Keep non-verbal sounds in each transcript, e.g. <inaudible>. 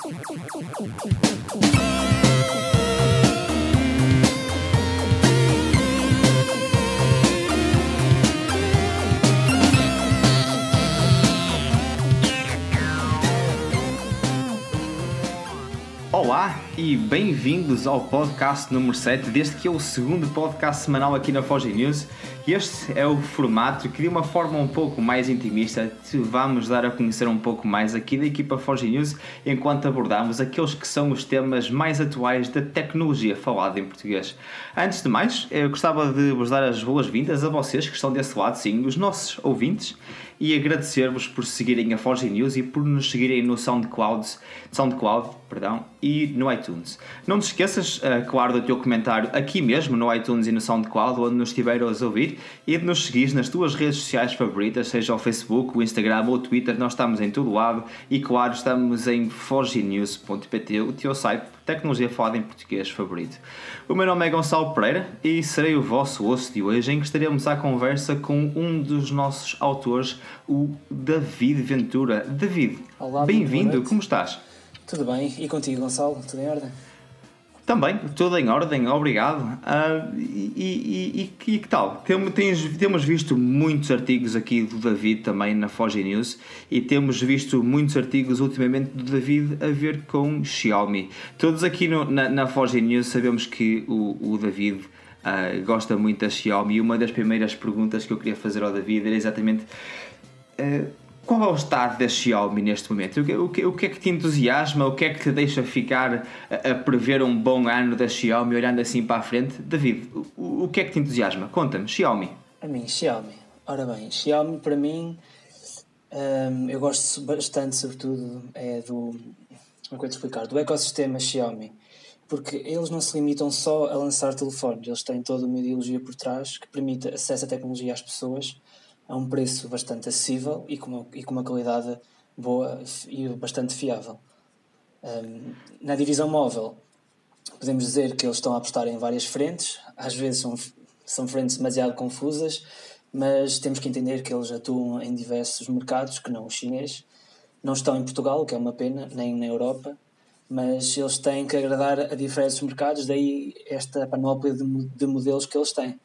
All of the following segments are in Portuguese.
Thank you. E bem-vindos ao podcast número 7, deste que é o segundo podcast semanal aqui na Foge News. Este é o formato que, de uma forma um pouco mais intimista, te vamos dar a conhecer um pouco mais aqui da equipa Foge News, enquanto abordamos aqueles que são os temas mais atuais da tecnologia falada em português. Antes de mais, eu gostava de vos dar as boas-vindas a vocês que estão desse lado, sim, os nossos ouvintes e agradecer-vos por seguirem a Forge News e por nos seguirem no SoundCloud, SoundCloud perdão, e no iTunes. Não te esqueças, uh, claro, do teu comentário aqui mesmo no iTunes e no SoundCloud, onde nos estiver a ouvir, e de nos seguir nas tuas redes sociais favoritas, seja o Facebook, o Instagram ou o Twitter, nós estamos em todo lado e, claro, estamos em forgenews.pt, o teu site tecnologia falada em português favorito. O meu nome é Gonçalo Pereira e serei o vosso osso de hoje, em que estaremos à conversa com um dos nossos autores, o David Ventura. David, bem-vindo, como estás? Tudo bem, e contigo, Gonçalo? Tudo em ordem? Também, tudo em ordem, obrigado. Uh, e, e, e, e, que tal? Temos, temos visto muitos artigos aqui do David também na Foge News e temos visto muitos artigos ultimamente do David a ver com Xiaomi. Todos aqui no, na, na Foge News sabemos que o, o David uh, gosta muito da Xiaomi e uma das primeiras perguntas que eu queria fazer ao David era exatamente. Uh, qual é o estado da Xiaomi neste momento? O que, o, que, o que é que te entusiasma? O que é que te deixa ficar a, a prever um bom ano da Xiaomi olhando assim para a frente? David, o, o que é que te entusiasma? Conta-me, Xiaomi. A mim, Xiaomi. Ora bem, Xiaomi para mim, hum, eu gosto bastante, sobretudo, é do. Como é que explicar? Do ecossistema Xiaomi. Porque eles não se limitam só a lançar telefones, eles têm toda uma ideologia por trás que permite acesso à tecnologia às pessoas a um preço bastante acessível e com uma, e com uma qualidade boa e bastante fiável. Um, na divisão móvel, podemos dizer que eles estão a apostar em várias frentes, às vezes são, são frentes demasiado confusas, mas temos que entender que eles atuam em diversos mercados, que não o chinês. Não estão em Portugal, o que é uma pena, nem na Europa, mas eles têm que agradar a diversos mercados, daí esta panóplia de, de modelos que eles têm.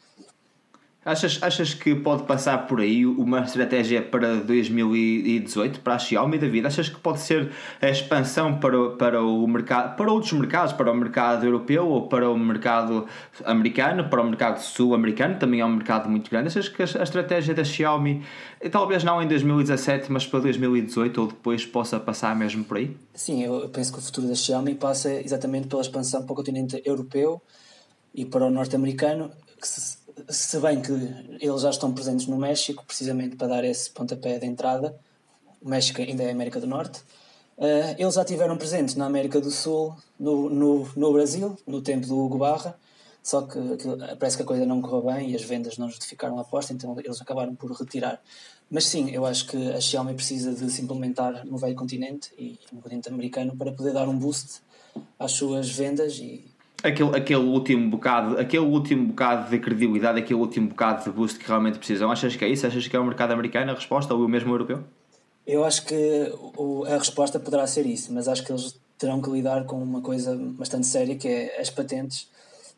Achas, achas que pode passar por aí uma estratégia para 2018 para a Xiaomi da vida? Achas que pode ser a expansão para, para o mercado, para outros mercados, para o mercado europeu ou para o mercado americano, para o mercado sul-americano, também é um mercado muito grande. Achas que a estratégia da Xiaomi, talvez não em 2017, mas para 2018 ou depois possa passar mesmo por aí? Sim, eu penso que o futuro da Xiaomi passa exatamente pela expansão para o continente europeu e para o norte-americano, que se se bem que eles já estão presentes no México, precisamente para dar esse pontapé de entrada, o México ainda é América do Norte, uh, eles já estiveram presentes na América do Sul, no, no, no Brasil, no tempo do Hugo Barra, só que, que, parece que a coisa não correu bem e as vendas não justificaram a aposta, então eles acabaram por retirar. Mas sim, eu acho que a Xiaomi precisa de se implementar no velho continente e no continente americano para poder dar um boost às suas vendas e aquele, aquele último bocado, aquele último bocado de credibilidade, aquele último bocado de boost que realmente precisam. Achas que é isso? Achas que é o mercado americano a resposta ou o mesmo europeu? Eu acho que o, a resposta poderá ser isso, mas acho que eles terão que lidar com uma coisa bastante séria que é as patentes,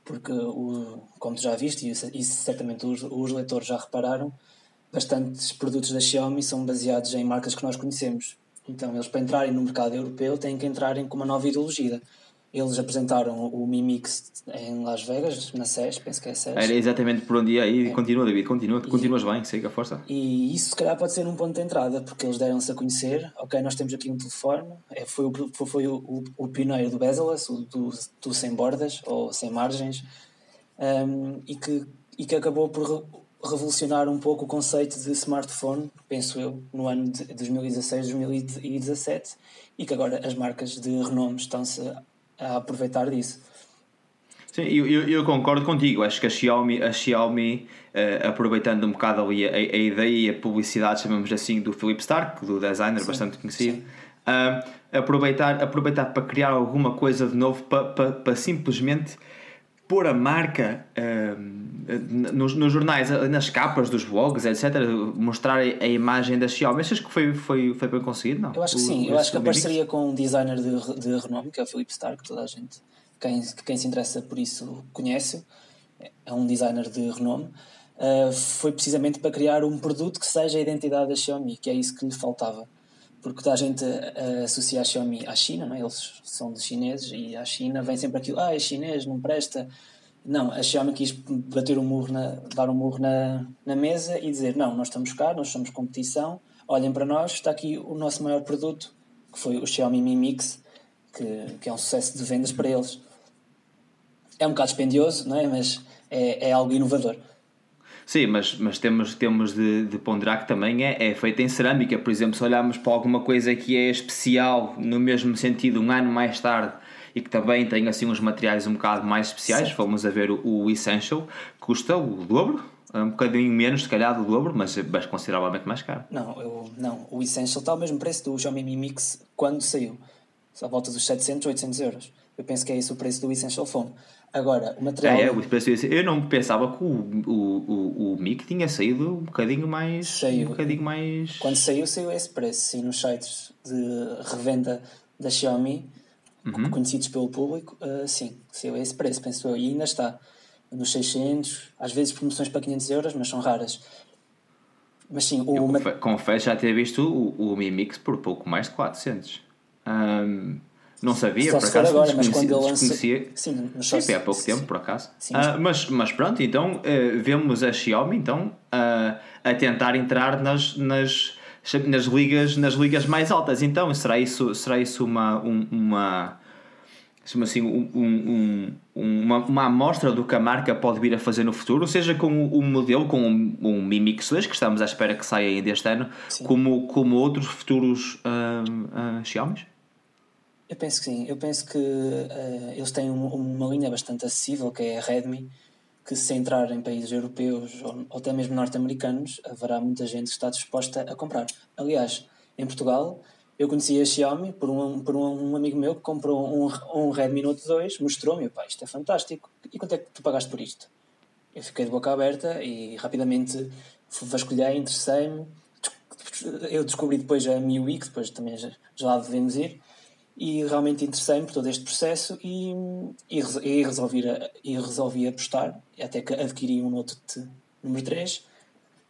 porque o, como tu já viste, e isso, certamente os, os leitores já repararam, bastantes produtos da Xiaomi são baseados em marcas que nós conhecemos. Então, eles para entrarem no mercado europeu têm que entrarem com uma nova ideologia. Eles apresentaram o Mi Mix em Las Vegas, na SES, penso que é SES. Era exatamente por onde ia aí. É. Continua, David, continua, e, continuas bem, siga a força. E isso, se calhar, pode ser um ponto de entrada, porque eles deram-se a conhecer. Ok, nós temos aqui um telefone, é, foi o, foi, o, o, o pioneiro do bezel-less, o do, do sem bordas ou sem margens, um, e, que, e que acabou por revolucionar um pouco o conceito de smartphone, penso eu, no ano de 2016, 2017, e que agora as marcas de renome estão-se a aproveitar disso. Sim, eu, eu, concordo contigo. Acho que a Xiaomi, a Xiaomi uh, aproveitando um bocado ali a, a, ideia e a publicidade, chamamos assim, do Philip Stark, do designer sim, bastante conhecido, uh, aproveitar, aproveitar para criar alguma coisa de novo, para, para, para simplesmente pôr a marca nos, nos, jornais, nas capas dos blogs, etc., mostrar a, imagem da Xiaomi. Achas que foi, foi, foi bem conseguido? Não? Eu acho que sim, o, eu acho que a parceria com um designer de, de renome, que é o Philip Stark, que toda a gente, quem, quem se interessa por isso, conhece, é um designer de renome. Uh, foi precisamente para criar um produto que seja a identidade da Xiaomi, que é isso que lhe faltava. Porque toda a gente uh, associa a Xiaomi à China, não é? eles são de chineses e à China vem sempre aquilo, ah, é chinês, não presta. Não, a Xiaomi quis bater um murro na, dar um murro na, na mesa e dizer: não, nós estamos cá, nós somos competição, olhem para nós, está aqui o nosso maior produto, que foi o Xiaomi Mi Mix, que, que é um sucesso de vendas para eles. É um bocado dispendioso, não é? mas é, é algo inovador. Sim, mas, mas temos, temos de, de ponderar que também é, é feita em cerâmica. Por exemplo, se olharmos para alguma coisa que é especial, no mesmo sentido, um ano mais tarde, e que também tem assim uns materiais um bocado mais especiais, certo. fomos a ver o, o Essential, custa o dobro, um bocadinho menos, se calhar, do dobro, mas, mas consideravelmente mais caro. Não, eu, não, o Essential está ao mesmo preço do Xiaomi Mi Mix quando saiu, à volta dos 700, 800 euros. Eu penso que é esse o preço do Essential Phone. Agora, o material. É, é, o preço, eu não pensava que o, o, o, o MIC tinha saído um bocadinho mais. Saiu. Um bocadinho mais. Quando saiu, saiu esse preço. Sim, nos sites de revenda da Xiaomi, uhum. conhecidos pelo público, uh, sim, saiu esse preço, penso eu. E ainda está nos 600, às vezes promoções para 500 euros, mas são raras. Mas sim, o. Eu confesso já ter visto o, o Mi Mix por pouco mais de 400. Um, não sabia, Só por acaso, agora, mas quando ele desconhecia. Sim, mas sim, há pouco sim, tempo, por acaso. Sim, mas... Uh, mas, mas pronto, então uh, vemos a Xiaomi então, uh, a tentar entrar nas, nas, nas, ligas, nas ligas mais altas. Então, será isso, será isso uma, um, uma, assim, um, um, uma, uma amostra do que a marca pode vir a fazer no futuro, seja com o um modelo, com um, um Mi Mix 2, que estamos à espera que saia ainda este ano, como, como outros futuros uh, uh, Xiaomi? Eu penso que sim. Eu penso que uh, eles têm uma, uma linha bastante acessível, que é a Redmi, que se entrar em países europeus ou, ou até mesmo norte-americanos, haverá muita gente que está disposta a comprar. Aliás, em Portugal, eu conheci a Xiaomi por um, por um amigo meu que comprou um, um Redmi Note 2, mostrou-me, pá, isto é fantástico. E quanto é que tu pagaste por isto? Eu fiquei de boca aberta e rapidamente vasculhei, interessei-me. Eu descobri depois a MIUI, que depois também já, já lá devemos ir e realmente interessei-me por todo este processo e, e, e, resolvi, e resolvi apostar, até que adquiri um Note número 3,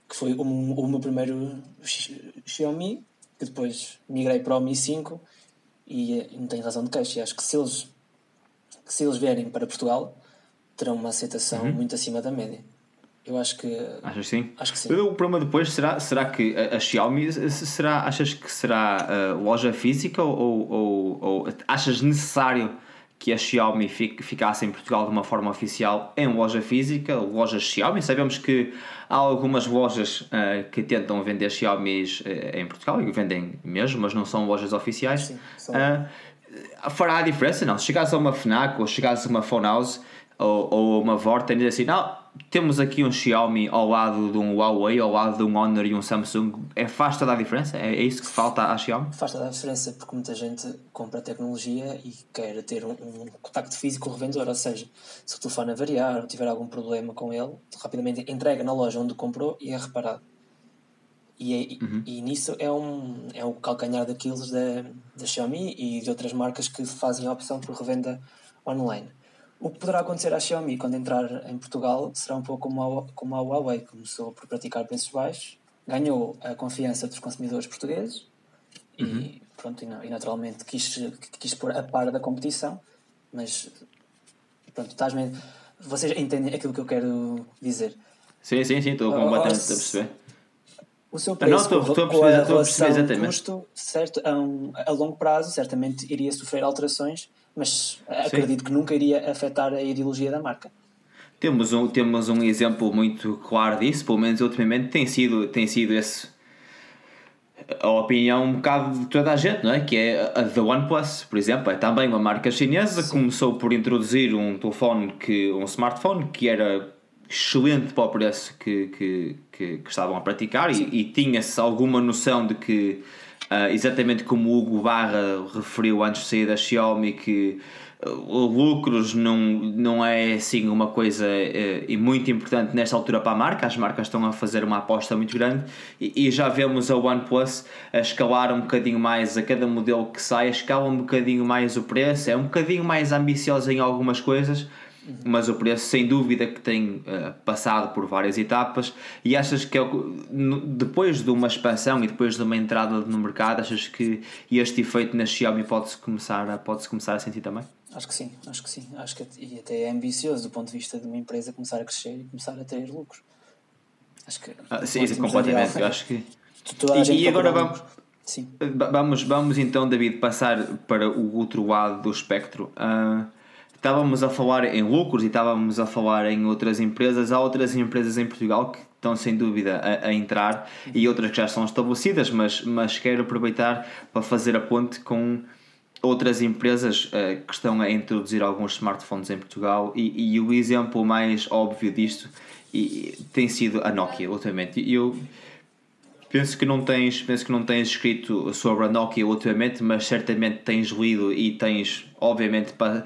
que foi o, o meu primeiro Xiaomi, que depois migrei para o Mi 5 e não tenho razão de queixa. Acho que se eles, que se eles vierem para Portugal, terão uma aceitação uhum. muito acima da média. Eu acho que. Achas sim? Acho que sim. O problema depois será, será que a, a Xiaomi será, achas que será uh, loja física ou, ou, ou, achas necessário que a Xiaomi fique, ficasse em Portugal de uma forma oficial em loja física, lojas Xiaomi? Sabemos que há algumas lojas uh, que tentam vender Xiaomi uh, em Portugal e vendem mesmo, mas não são lojas oficiais. Sim, fará a diferença? Não. Se chegasse a uma Fnac ou chegasse a uma Phone House ou, ou uma Vorten e assim, não temos aqui um Xiaomi ao lado de um Huawei, ao lado de um Honor e um Samsung, é, faz toda a diferença? É, é isso que falta à Xiaomi? Faz toda a diferença porque muita gente compra tecnologia e quer ter um, um contacto físico com o revendedor, ou seja, se o telefone variar ou tiver algum problema com ele, rapidamente entrega na loja onde comprou e é reparado. E, é, uhum. e nisso é um, é um calcanhar daqueles da, da Xiaomi e de outras marcas que fazem a opção por revenda online. O que poderá acontecer à Xiaomi quando entrar em Portugal será um pouco como a, como a Huawei, começou por praticar preços baixos, ganhou a confiança dos consumidores portugueses uhum. e, pronto, e, naturalmente quis, quis pôr a par da competição, mas pronto, estás mesmo, vocês entendem aquilo que eu quero dizer. Sim, sim, sim, estou completamente a perceber. O seu preço não, estou, estou a perceber, estou a perceber exatamente. custo, certo, a, um, a longo prazo, certamente iria sofrer alterações mas acredito Sim. que nunca iria afetar a ideologia da marca. Temos um, temos um exemplo muito claro disso, pelo menos ultimamente tem sido, tem sido esse a opinião um bocado de toda a gente, não é? Que é a da OnePlus, por exemplo, é também uma marca chinesa, Sim. começou por introduzir um telefone que um smartphone que era excelente para o preço que, que, que, que estavam a praticar e, e tinha-se alguma noção de que uh, exatamente como o Hugo Barra referiu antes de sair da Xiaomi, que lucros não, não é assim uma coisa e muito importante nesta altura para a marca, as marcas estão a fazer uma aposta muito grande e, e já vemos a OnePlus a escalar um bocadinho mais a cada modelo que sai, escala um bocadinho mais o preço, é um bocadinho mais ambiciosa em algumas coisas, mas o preço sem dúvida que tem uh, passado por várias etapas e achas que é, depois de uma expansão e depois de uma entrada no mercado achas que este efeito na Xiaomi pode-se começar, a, pode começar a sentir também? Acho que sim, acho que sim. Acho que e até é ambicioso do ponto de vista de uma empresa começar a crescer e começar a ter lucros. Acho que. Ah, sim, sim completamente. Eu acho que. E, e agora vamos. Sim. Vamos, vamos então, David, passar para o outro lado do espectro. Uh, estávamos a falar em lucros e estávamos a falar em outras empresas. Há outras empresas em Portugal que estão sem dúvida a, a, entrar e outras que já estão estabelecidas, mas, mas quero aproveitar para fazer a ponte com outras empresas uh, que estão a introduzir alguns smartphones em Portugal e, e o exemplo mais óbvio disto e, tem sido a Nokia, ultimamente. Eu penso que não tens, penso que não tens escrito sobre a Nokia ultimamente, mas certamente tens lido e tens, obviamente, para,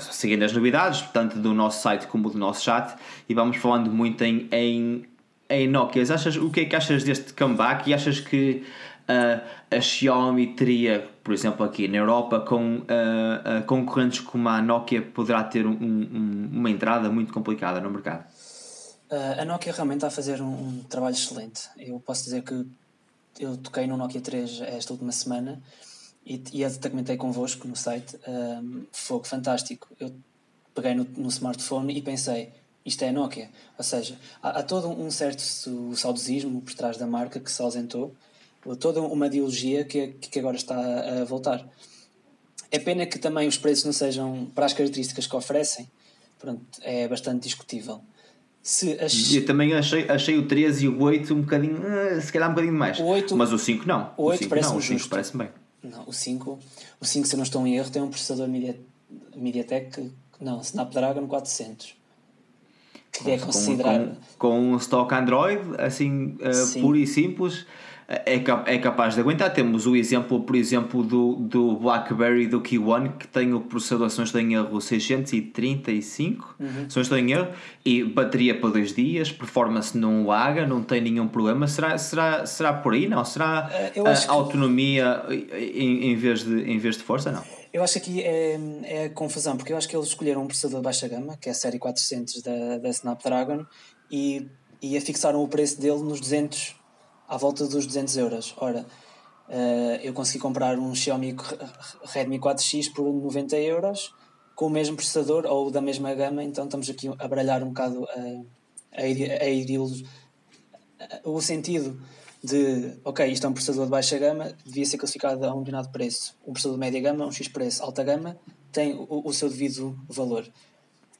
seguindo as novidades, tanto do nosso site como do nosso chat, e vamos falando muito em, em, em Nokias. Achas, o que é que achas deste comeback e achas que uh, a Xiaomi teria, por exemplo, aqui na Europa, com uh, uh, concorrentes como a Nokia, poderá ter um, um, uma entrada muito complicada no mercado? A Nokia realmente está a fazer um, um, trabalho excelente. Eu posso dizer que eu toquei no Nokia 3 esta última semana e, até comentei convosco no site. Um, foi fantástico. Eu peguei no, no smartphone e pensei, isto é Nokia. Ou seja, há, há todo um certo saudosismo por trás da marca que se ausentou toda uma ideologia que, que agora está a voltar. É pena que também os preços não sejam para as características que oferecem, pronto, é bastante discutível. Se as... Eu também achei, achei o 13 e o 8 um bocadinho, eh, se calhar um bocadinho mais. O 8, mas o 5 não. O 8 parece não, o 5 parece bem. Não, o 5, o 5, se eu não estou em erro, tem um processador Media, MediaTek, não, Snapdragon 400. Que é considerado. Com, com, com um stock Android, assim, uh, puro e simples é, é capaz de aguentar. Temos o exemplo, por exemplo, do, do BlackBerry do Q1 que tem o processador, se não estou em erro, 635, uhum. se não estou em erro, e bateria para dois dias, performance não laga, não tem nenhum problema. Será, será, será por aí? Não? Será uh, a, autonomia em, em, vez de, em vez de força? Não. Eu acho que aqui é, é confusão, porque eu acho que eles escolheram um processador de baixa gama, que é a série 400 da, da Snapdragon, e, e fixaram o preço dele nos 200 à volta dos 200 euros. Ora, uh, eu consegui comprar um Xiaomi Redmi 4X por 90 euros com o mesmo processador ou da mesma gama, então estamos aqui a baralhar um bocado a, a, a, o sentido de, ok, isto é um processador de baixa gama, devia ser classificado a um determinado preço. Um processador de média gama, um X preço, alta gama, tem o, o seu devido valor.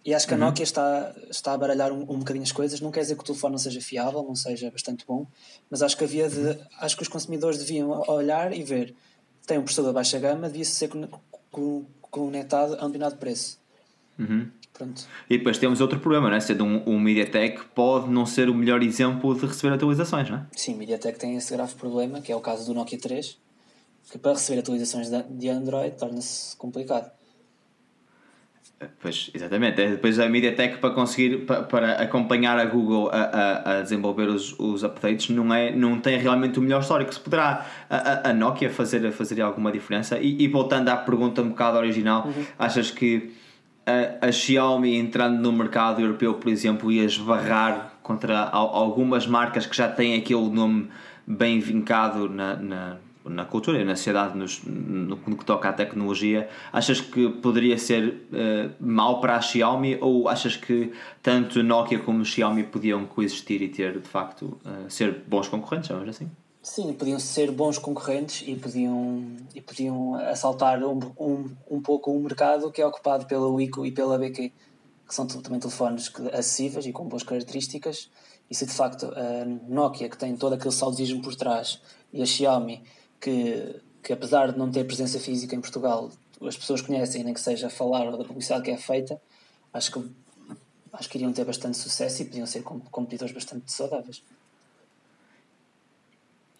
E acho que a uhum. Nokia está, está a baralhar um, um bocadinho as coisas. Não quer dizer que o telefone não seja fiável, não seja bastante bom, mas acho que havia de, acho que os consumidores deviam olhar e ver. Tem um processador de baixa gama, devia ser conectado a um determinado preço. Uhum. Pronto. E depois temos outro problema, né? sendo um, um MediaTek pode não ser o melhor exemplo de receber atualizações, não é? Sim, o MediaTek tem esse grave problema, que é o caso do Nokia 3, que para receber atualizações de Android torna-se complicado. Pois, exatamente. É depois a MediaTek para conseguir, para, para acompanhar a Google a, a, a, desenvolver os, os updates, não, é, não tem realmente o melhor histórico. Se poderá a, a Nokia fazer, fazer alguma diferença? E, e voltando à pergunta um bocado original, uhum. achas que a, a Xiaomi entrando no mercado europeu, por exemplo, ia esbarrar contra algumas marcas que já têm aquele nome bem vincado na, na na cultura e na sociedade nos, no, no, que toca à tecnologia, achas que poderia ser uh, mau para a Xiaomi ou achas que tanto Nokia como Xiaomi podiam coexistir e ter de facto uh, ser bons concorrentes, vamos assim? Sim, podiam ser bons concorrentes e podiam, e podiam assaltar um, um, um pouco o mercado que é ocupado pela Wico e pela BQ, que são também telefones acessíveis e com boas características. E se de facto a Nokia, que tem todo aquele saudismo por trás, e a Xiaomi, que, que apesar de não ter presença física em Portugal, as pessoas conhecem, nem que seja falar ou da publicidade que é feita, acho que, acho que iriam ter bastante sucesso e podiam ser competidores bastante saudáveis.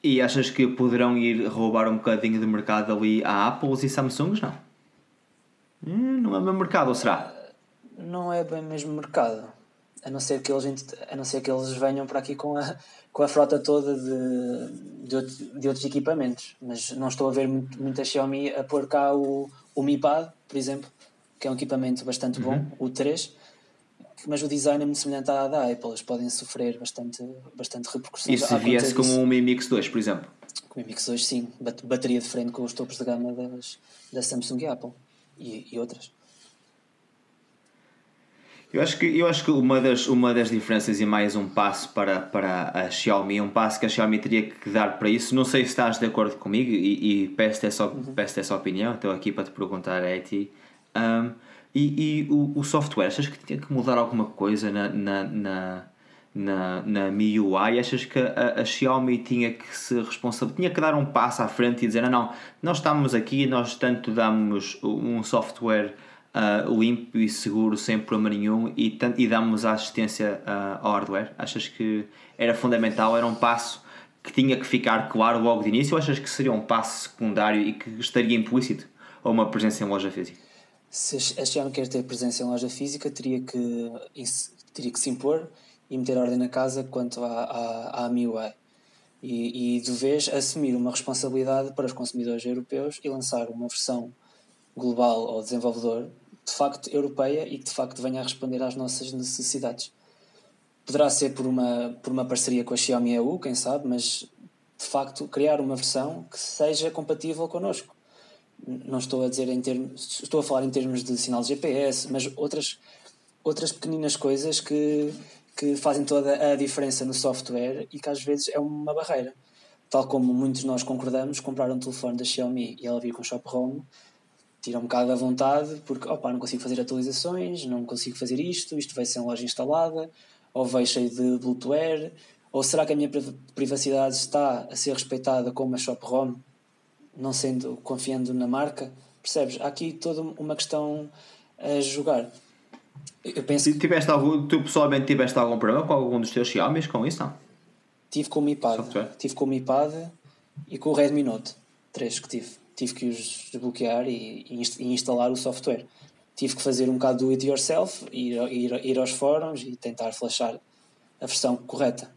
E achas que poderão ir roubar um bocadinho de mercado ali a Apples e Samsungs? Não. Hum, não é o mesmo mercado, ou será? Não é bem o mesmo mercado. A não ser que eles, a não ser que eles venham para aqui com a, com a frota toda de, de, de outros equipamentos. Mas não estou a ver muito, muita Xiaomi a pôr cá o, o Mi Pad, por exemplo, que é um equipamento bastante bom, uhum. o 3 mas o design é muito semelhante à da Apple, eles podem sofrer bastante, bastante repercussões. E se viesse com um Mi Mix 2, por exemplo? Com o Mi Mix 2, sim, bateria de frente com os topos de gama das, da Samsung e Apple e, e outras. Eu acho que, eu acho que uma, das, uma das diferenças e mais um passo para, para a Xiaomi, um passo que a Xiaomi teria que dar para isso, não sei se estás de acordo comigo e, e peço-te essa, uhum. peço essa opinião, estou aqui para te perguntar a ti. Um, e, e o, o software, achas que tinha que mudar alguma coisa na, na, na, na, na MIUI? Achas que a, a Xiaomi tinha que se responsabilizar, tinha que dar um passo à frente e dizer: não, não, nós estamos aqui, nós tanto damos um software uh, limpo e seguro, sem problema nenhum, e, e damos assistência uh, ao hardware? Achas que era fundamental, era um passo que tinha que ficar claro logo de início, ou achas que seria um passo secundário e que estaria implícito a uma presença em loja física? se a Xiaomi quer ter presença em loja física, teria que, teria que se impor e meter ordem na casa quanto à, à, à MIUI. E, e de vez assumir uma responsabilidade para os consumidores europeus e lançar uma versão global ao desenvolvedor de facto europeia e que de facto venha a responder às nossas necessidades. Poderá ser por uma, por uma parceria com a Xiaomi EU, quem sabe, mas de facto criar uma versão que seja compatível connosco não estou a dizer em termos, estou a falar em termos de sinal de GPS, mas outras, outras pequeninas coisas que, que fazem toda a diferença no software e que às vezes é uma barreira. Tal como muitos de nós concordamos, comprar um telefone da Xiaomi e ela vir com Shop Home tira um bocado da vontade porque opa, não consigo fazer atualizações, não consigo fazer isto, isto vai ser em loja instalada, ou veio cheio de Bluetooth, ou será que a minha privacidade está a ser respeitada como a Shop Home? não sendo confiando na marca, percebes? Há aqui toda uma questão a jogar. Eu penso que... tiveste algum, tu pessoalmente tiveste algum problema com algum dos teus Xiaomi com isso? Não? Tive com o Mi Pad, tive com o Mi Pad e com o Redmi Note 3 que tive. Tive que os desbloquear e, e instalar o software. Tive que fazer um bocado do it yourself, ir, ir, ir aos fóruns e tentar flashar a versão correta.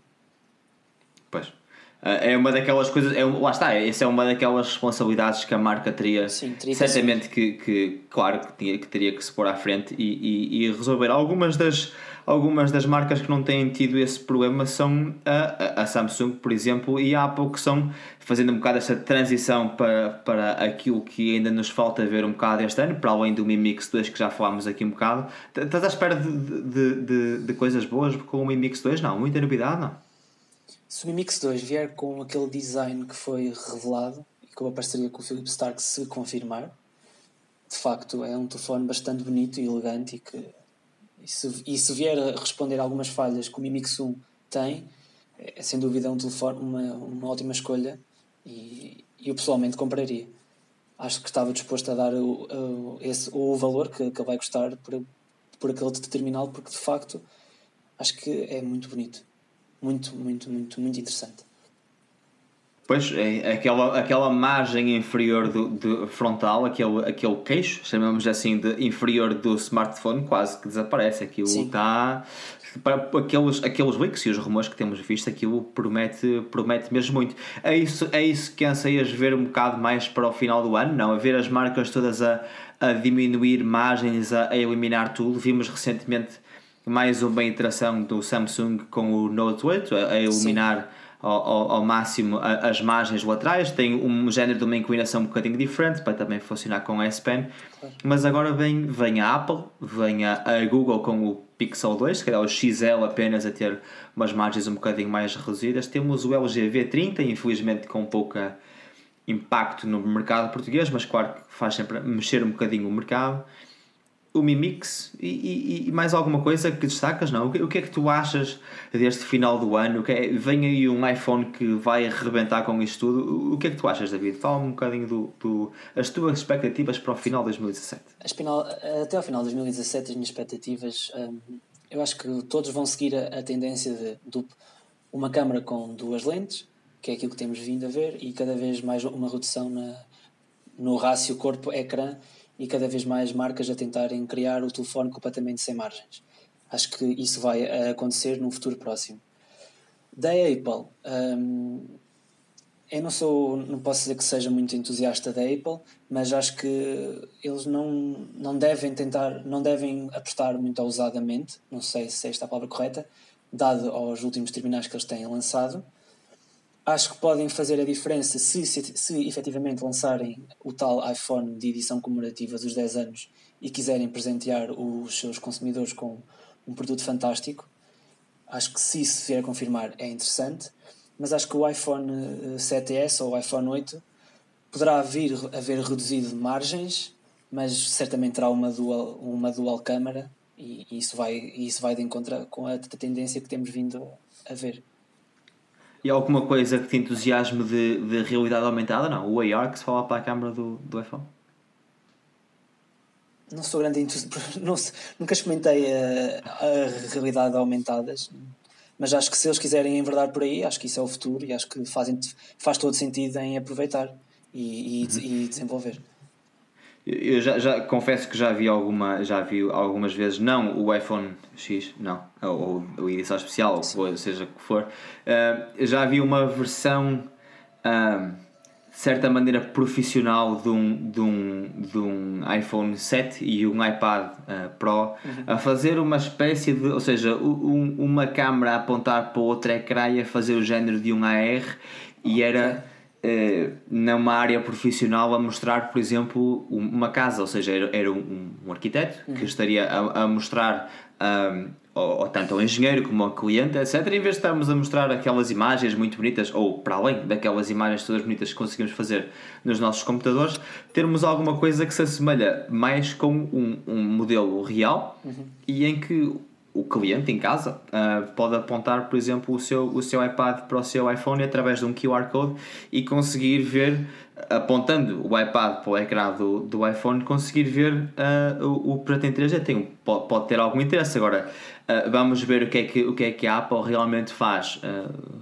Pois. Eh, é uma daquelas coisas, é, lá está, essa é uma daquelas responsabilidades que a marca teria, Sim, teria certamente que, que, claro, que, tinha, que teria que se pôr à frente e, e, e, resolver. Algumas das, algumas das marcas que não têm tido esse problema são a, a Samsung, por exemplo, e a Apple, que são fazendo um bocado essa transição para, para aquilo que ainda nos falta ver um bocado este ano, para além do Mi Mix 2 que já falámos aqui um bocado. Estás à espera de, de, de, de coisas boas com o Mi Mix 2? Não, muita novidade, não? Se o Mi Mix 2 vier com aquele design que foi revelado e com a parceria com o Philip Stark se confirmar, de facto é um telefone bastante bonito e elegante e que e se, e se vier a responder algumas falhas que o Mi Mix 1 tem, é sem dúvida um telefone, uma, uma ótima escolha e, e eu pessoalmente compraria. Acho que estava disposto a dar o, o, esse, o valor que, que vai custar por, por aquele terminal, porque de facto acho que é muito bonito muito, muito, muito, muito interessante. Pois, é, aquela, aquela margem inferior do, do, frontal, aquele, aquele queixo, chamamos assim de inferior do smartphone, quase que desaparece. Aquilo está. Para aqueles, aqueles leaks e os rumores que temos visto, aquilo promete, promete mesmo muito. É isso, é isso que anseias ver um bocado mais para o final do ano? Não, a ver as marcas todas a, a diminuir margens, a, a eliminar tudo. Vimos recentemente mais uma interação do Samsung com o Note 8 a, a iluminar ao, ao, máximo as margens laterais. Tem um género de uma inclinação um bocadinho diferente para também funcionar com a S Pen. Mas agora vem, vem a Apple, vem a, a Google com o Pixel 2, que é o XL apenas a ter umas margens um bocadinho mais reduzidas. Temos o LG V30, infelizmente com pouca impacto no mercado português, mas claro que faz sempre mexer um bocadinho o mercado o Mimix e, e, e, mais alguma coisa que destacas, não? O que, é que tu achas deste final do ano? Que é, vem aí um iPhone que vai arrebentar com isto tudo. O que é que tu achas, David? Fala-me um bocadinho do, do, as tuas expectativas para o final de 2017. Final, até ao final de 2017, as minhas expectativas, hum, eu acho que todos vão seguir a, a tendência de, de uma câmera com duas lentes, que é aquilo que temos vindo a ver, e cada vez mais uma redução na, no rácio corpo-ecrã e cada vez mais marcas a tentarem criar o telefone completamente sem margens. Acho que isso vai acontecer num futuro próximo. Da Apple, hum, eu não sou, não posso dizer que seja muito entusiasta da Apple, mas acho que eles não, não devem tentar, não devem apostar muito ousadamente, não sei se esta é a palavra correta, dado aos últimos terminais que eles têm lançado. Acho que podem fazer a diferença se, se, se efetivamente lançarem o tal iPhone de edição comemorativa dos 10 anos e quiserem presentear os seus consumidores com um produto fantástico. Acho que se isso vier a confirmar é interessante mas acho que o iPhone 7S eh, ou o iPhone 8 poderá vir a ver reduzido margens, mas certamente terá uma dual, uma dual câmara e, isso vai, isso vai de encontro com a tendência que temos vindo a ver. E alguma coisa que te entusiasme de, de realidade aumentada? Não? O AR que se fala para a câmara do, do iPhone? Não sou grande entusiasta, <laughs> nunca experimentei a, a realidade aumentadas, mas acho que se eles quiserem enverdar por aí, acho que isso é o futuro e acho que fazem, faz todo sentido em aproveitar e, e, uhum. e desenvolver. Eu já, já, confesso que já vi alguma já vi algumas vezes não o iPhone X não ou, ou edição especial ou seja o que for. Uh, já vi uma versão uh, de certa maneira profissional de um, de um, de um iPhone 7 e um iPad uh, Pro uhum. a fazer uma espécie de, ou seja, um, uma câmera a apontar para outro ecrã e a fazer o género de um AR e era numa área profissional a mostrar, por exemplo, uma casa, ou seja, era, era um, um arquiteto uhum. que estaria a, a mostrar um, ou, ou, tanto ao engenheiro como ao cliente, etc. Em vez de estarmos a mostrar aquelas imagens muito bonitas, ou para além daquelas imagens todas bonitas que conseguimos fazer nos nossos computadores, termos alguma coisa que se assemelha mais com um, um modelo real uhum. e em que o cliente em casa uh, pode apontar, por exemplo, o seu, o seu iPad para o seu iPhone através de um QR Code e conseguir ver, apontando o iPad para o ecrã do, do iPhone, conseguir ver uh, o, o projeto em 3D. Tem, pode, pode ter algum interesse. Agora, uh, vamos ver o que, é que, o que é que a Apple realmente faz,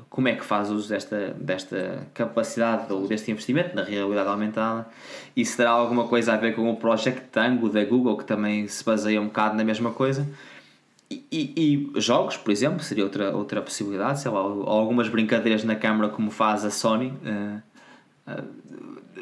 como é que faz uso desta, desta capacidade ou deste investimento na realidade aumentada e se terá alguma coisa a ver com o Project Tango da Google, que também se baseia um bocado na mesma coisa. E, e, jogos, por exemplo, seria outra, outra possibilidade, sei lá, algumas brincadeiras na câmara como faz a Sony, uh, uh,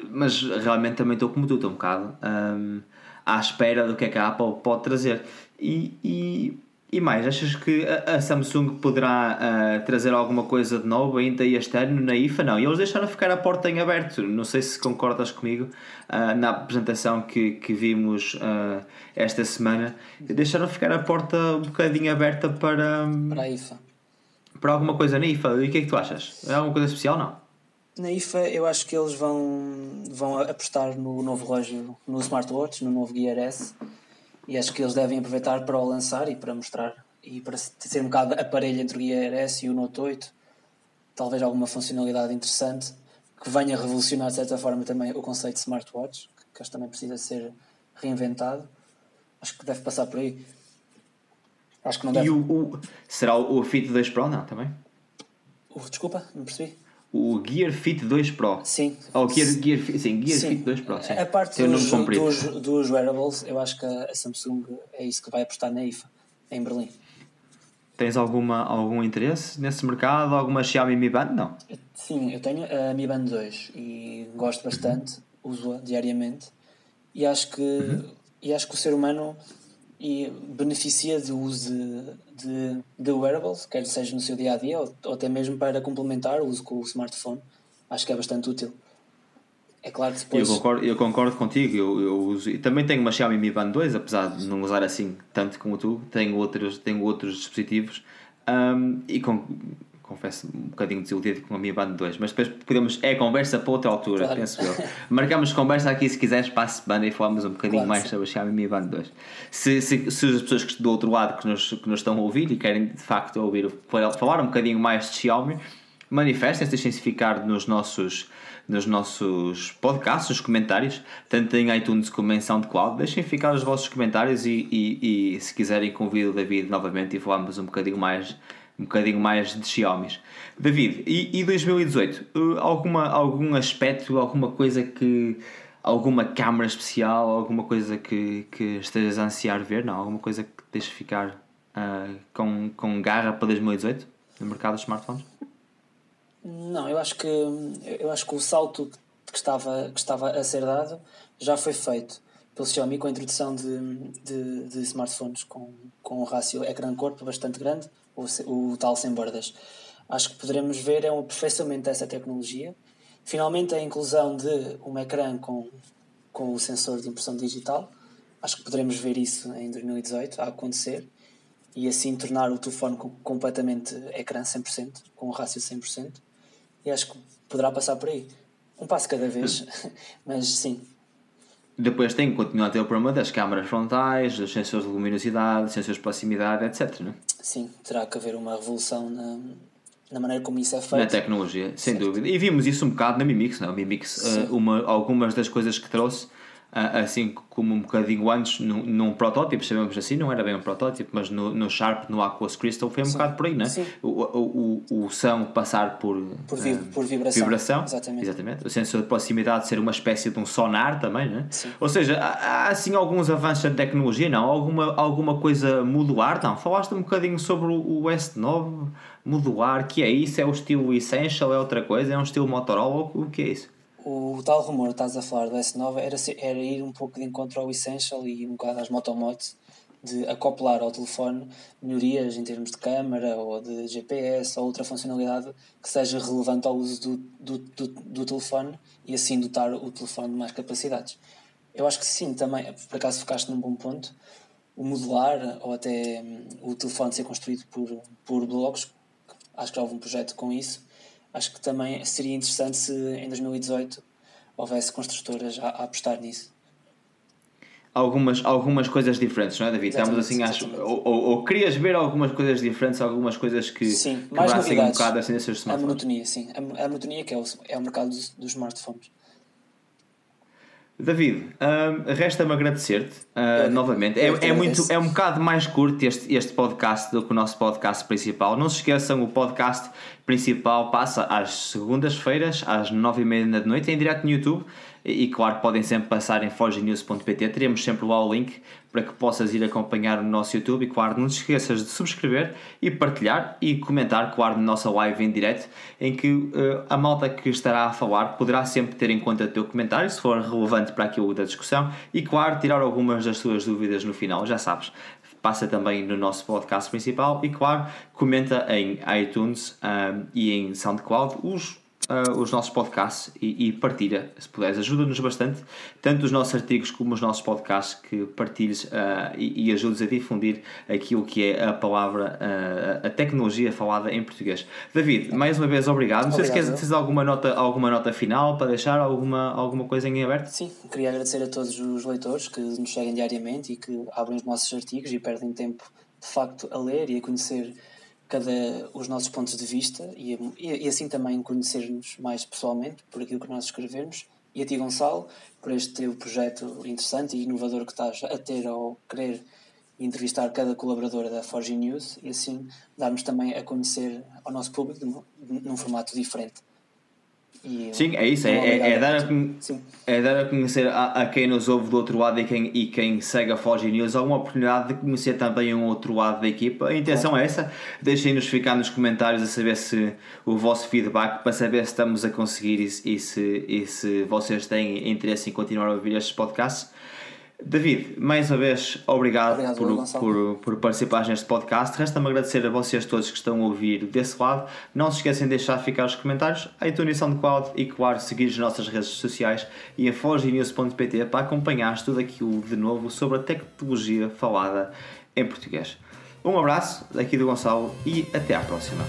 mas realmente também estou como tu, estou um bocado um, à espera do que é que a Apple pode trazer. E, e e mais, achas que a, Samsung poderá uh, trazer alguma coisa de novo ainda este ano na IFA? Não, e eles deixaram ficar a porta em aberto. Não sei se concordas comigo uh, na apresentação que, que vimos uh, esta semana. Deixaram ficar a porta um bocadinho aberta para. Para a IFA. Para alguma coisa na IFA. E o que é que tu achas? É alguma coisa especial? Não? Na IFA, eu acho que eles vão, vão apostar no novo relógio, no smartwatch, no novo Gear S e acho que eles devem aproveitar para o lançar e para mostrar e para ser um bocado aparelho entre o Gear S e o Note 8 talvez alguma funcionalidade interessante que venha revolucionar de certa forma também o conceito de smartwatch que acho que também precisa ser reinventado. Acho que deve passar por aí. Acho que não deve... e o, o será o Fit 2 Pro não também? O, desculpa, não percebi o Gear Fit 2 Pro. Sim. Oh, Gear, Gear, sim, Gear sim. Fit 2 Pro. Sim. A parte dos, dos, dos, wearables, eu acho que a Samsung é isso que vai apostar na IFA, em Berlim. Tens alguma, algum interesse nesse mercado? Alguma Xiaomi Mi Band? Não. Sim, eu tenho a Mi Band 2 e gosto bastante, uso-a diariamente e acho que, uhum. e acho que o ser humano e beneficia do uso de, de, de, wearables, quer seja no seu dia a dia ou, ou, até mesmo para complementar o uso com o smartphone. Acho que é bastante útil. É claro que depois. Eu concordo, eu concordo contigo. Eu, eu uso, também tenho uma Xiaomi Mi Band 2, apesar de não usar assim tanto como tu. Tenho outros, tenho outros dispositivos um, e com, confesso, um bocadinho desiludido com a minha banda 2, mas depois podemos. É conversa para outra altura, claro. penso eu. Marcamos conversa aqui se quiseres para a semana e falamos um bocadinho claro, mais sobre a Xiaomi Mi Band 2. Se, se, se as pessoas que do outro lado que nos, que nos estão a ouvir e querem de facto ouvir falar um bocadinho mais de Xiaomi, manifestem-se, deixem-se ficar nos nossos nos nossos podcasts, nos comentários, tanto em iTunes como em SoundCloud. Deixem ficar os vossos comentários e, e, e se quiserem convido o David novamente e falamos um bocadinho mais um bocadinho mais de Xiaomi. David, e, e 2018? Uh, alguma, algum aspecto, alguma coisa que. alguma câmara especial, alguma coisa que, que estejas a ansiar ver? Não, alguma coisa que deixe ficar uh, com, com garra para 2018 no mercado dos smartphones? Não, eu acho que eu acho que o salto que estava, que estava a ser dado já foi feito pelo Xiaomi com a introdução de, de, de smartphones com, com um rácio ecrã-corpo bastante grande, o, o tal sem bordas. Acho que poderemos ver é um aperfeiçoamento dessa tecnologia. Finalmente, a inclusão de um ecrã com, com o sensor de impressão digital. Acho que poderemos ver isso em 2018 a acontecer e assim tornar o telefone completamente ecrã 100%, com um rácio 100%. E acho que poderá passar por aí. Um passo cada vez, <laughs> mas sim. Depois tem que continuar a ter o problema das câmaras frontais, dos sensores de luminosidade, sensores de proximidade, etc. Né? Sim, terá que haver uma revolução na, na maneira como isso é feito. Na tecnologia, sem certo. dúvida. E vimos isso um bocado na Mimix, não? É? Mimix, uh, uma, algumas das coisas que trouxe assim como um bocadinho antes num, num protótipo, sabemos assim, não era bem um protótipo, mas no, no Sharp, no Aquos Crystal foi um Sim. bocado por aí, né? O, o, o, o som passar por, por, vi, uh, por vibração. vibração. Exatamente. Exatamente. O sensor de proximidade ser uma espécie de um sonar também, né? Ou seja, há, há assim alguns avanços da tecnologia, não? Alguma, alguma coisa modular, não? Falaste um bocadinho sobre o, o S9 modular, que é isso? É o estilo Essential, é outra coisa? É um estilo Motorola? O que é isso? O tal rumor que estás a falar do S9 era, era ir um pouco de encontro ao Essential e um bocado às motomods de acoplar ao telefone melhorias em termos de câmara ou de GPS ou outra funcionalidade que seja relevante ao uso do, do, do, do telefone e assim dotar o telefone de mais capacidades. Eu acho que sim, também, por acaso focaste num bom ponto, o modular ou até hum, o telefone ser construído por, por blocos, acho que houve um projeto com isso, acho que também seria interessante se em 2018 houvesse construtoras a, a apostar nisso. Algumas, algumas coisas diferentes, não é, David? Estamos assim, acho, ou, ou, ou, querias ver algumas coisas diferentes, algumas coisas que sim, quebrassem um bocado assim nesses A monotonia, sim. A, a monotonia que é o, é o mercado dos, dos smartphones. David, um, resta-me agradecer-te uh, novamente. É, é, muito, é um bocado mais curto este, este podcast do que o nosso podcast principal. Não se esqueçam, o podcast principal passa às segundas-feiras, às nove e meia da noite, em direto no YouTube. E, claro, podem sempre passar em forgenews.pt. Teremos sempre lá o link para que possas ir acompanhar o nosso YouTube. E claro, não te esqueças de subscrever e partilhar e comentar, claro, na nossa live em direto, em que uh, a malta que estará a falar poderá sempre ter em conta o teu comentário, se for relevante para aquilo da discussão. E claro, tirar algumas das tuas dúvidas no final, já sabes passa também no nosso podcast principal e, claro, comenta em iTunes um, eh, e em SoundCloud os uh, os nossos podcasts e, e partilha, se puderes. Ajuda-nos bastante, tanto os nossos artigos como os nossos podcasts, que partilhes uh, e, e ajudes a difundir aquilo que é a palavra, uh, a tecnologia falada em português. David, mais uma vez obrigado. Não sei se queres ter alguma nota, alguma nota final para deixar, alguma, alguma coisa em aberto. Sim, queria agradecer a todos os leitores que nos seguem diariamente e que abrem os nossos artigos e perdem tempo de facto a ler e a conhecer cada os nossos pontos de vista e, e, e assim também conhecer-nos mais pessoalmente por aquilo que nós escrevemos e a ti Gonçalo por este teu projeto interessante e inovador que estás a ter ao querer entrevistar cada colaboradora da Forge News e assim darmos também a conhecer ao nosso público num, num formato diferente. E, sim, é isso, é, é, é, dar a, é dar a conhecer a, a, quem nos ouve do outro lado e quem, e quem segue a Foge News alguma oportunidade de conhecer também um outro lado da equipa. A intenção é essa. Deixem-nos ficar nos comentários a saber se o vosso feedback para saber se estamos a conseguir e, e, se, e se vocês têm interesse em continuar a ouvir estes podcasts. David, mais uma vez, obrigado, obrigado por, por, por participares neste podcast. Resta-me agradecer a vocês todos que estão a ouvir desse lado. Não se esquecem de deixar ficar os comentários, a iTunes SoundCloud e, claro, seguir as nossas redes sociais e a fogenews.pt para acompanhar tudo aquilo de novo sobre a tecnologia falada em português. Um abraço daqui do Gonçalo e até à próxima.